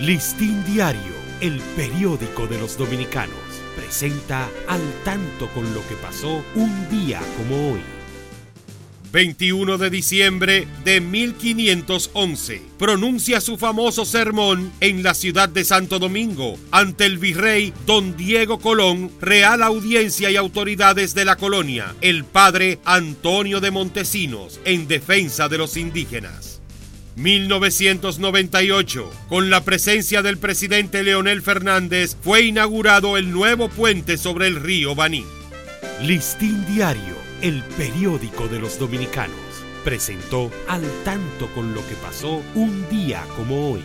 Listín Diario, el periódico de los dominicanos, presenta al tanto con lo que pasó un día como hoy. 21 de diciembre de 1511, pronuncia su famoso sermón en la ciudad de Santo Domingo ante el virrey don Diego Colón, real audiencia y autoridades de la colonia, el padre Antonio de Montesinos, en defensa de los indígenas. 1998, con la presencia del presidente Leonel Fernández, fue inaugurado el nuevo puente sobre el río Baní. Listín Diario, el periódico de los dominicanos, presentó al tanto con lo que pasó un día como hoy.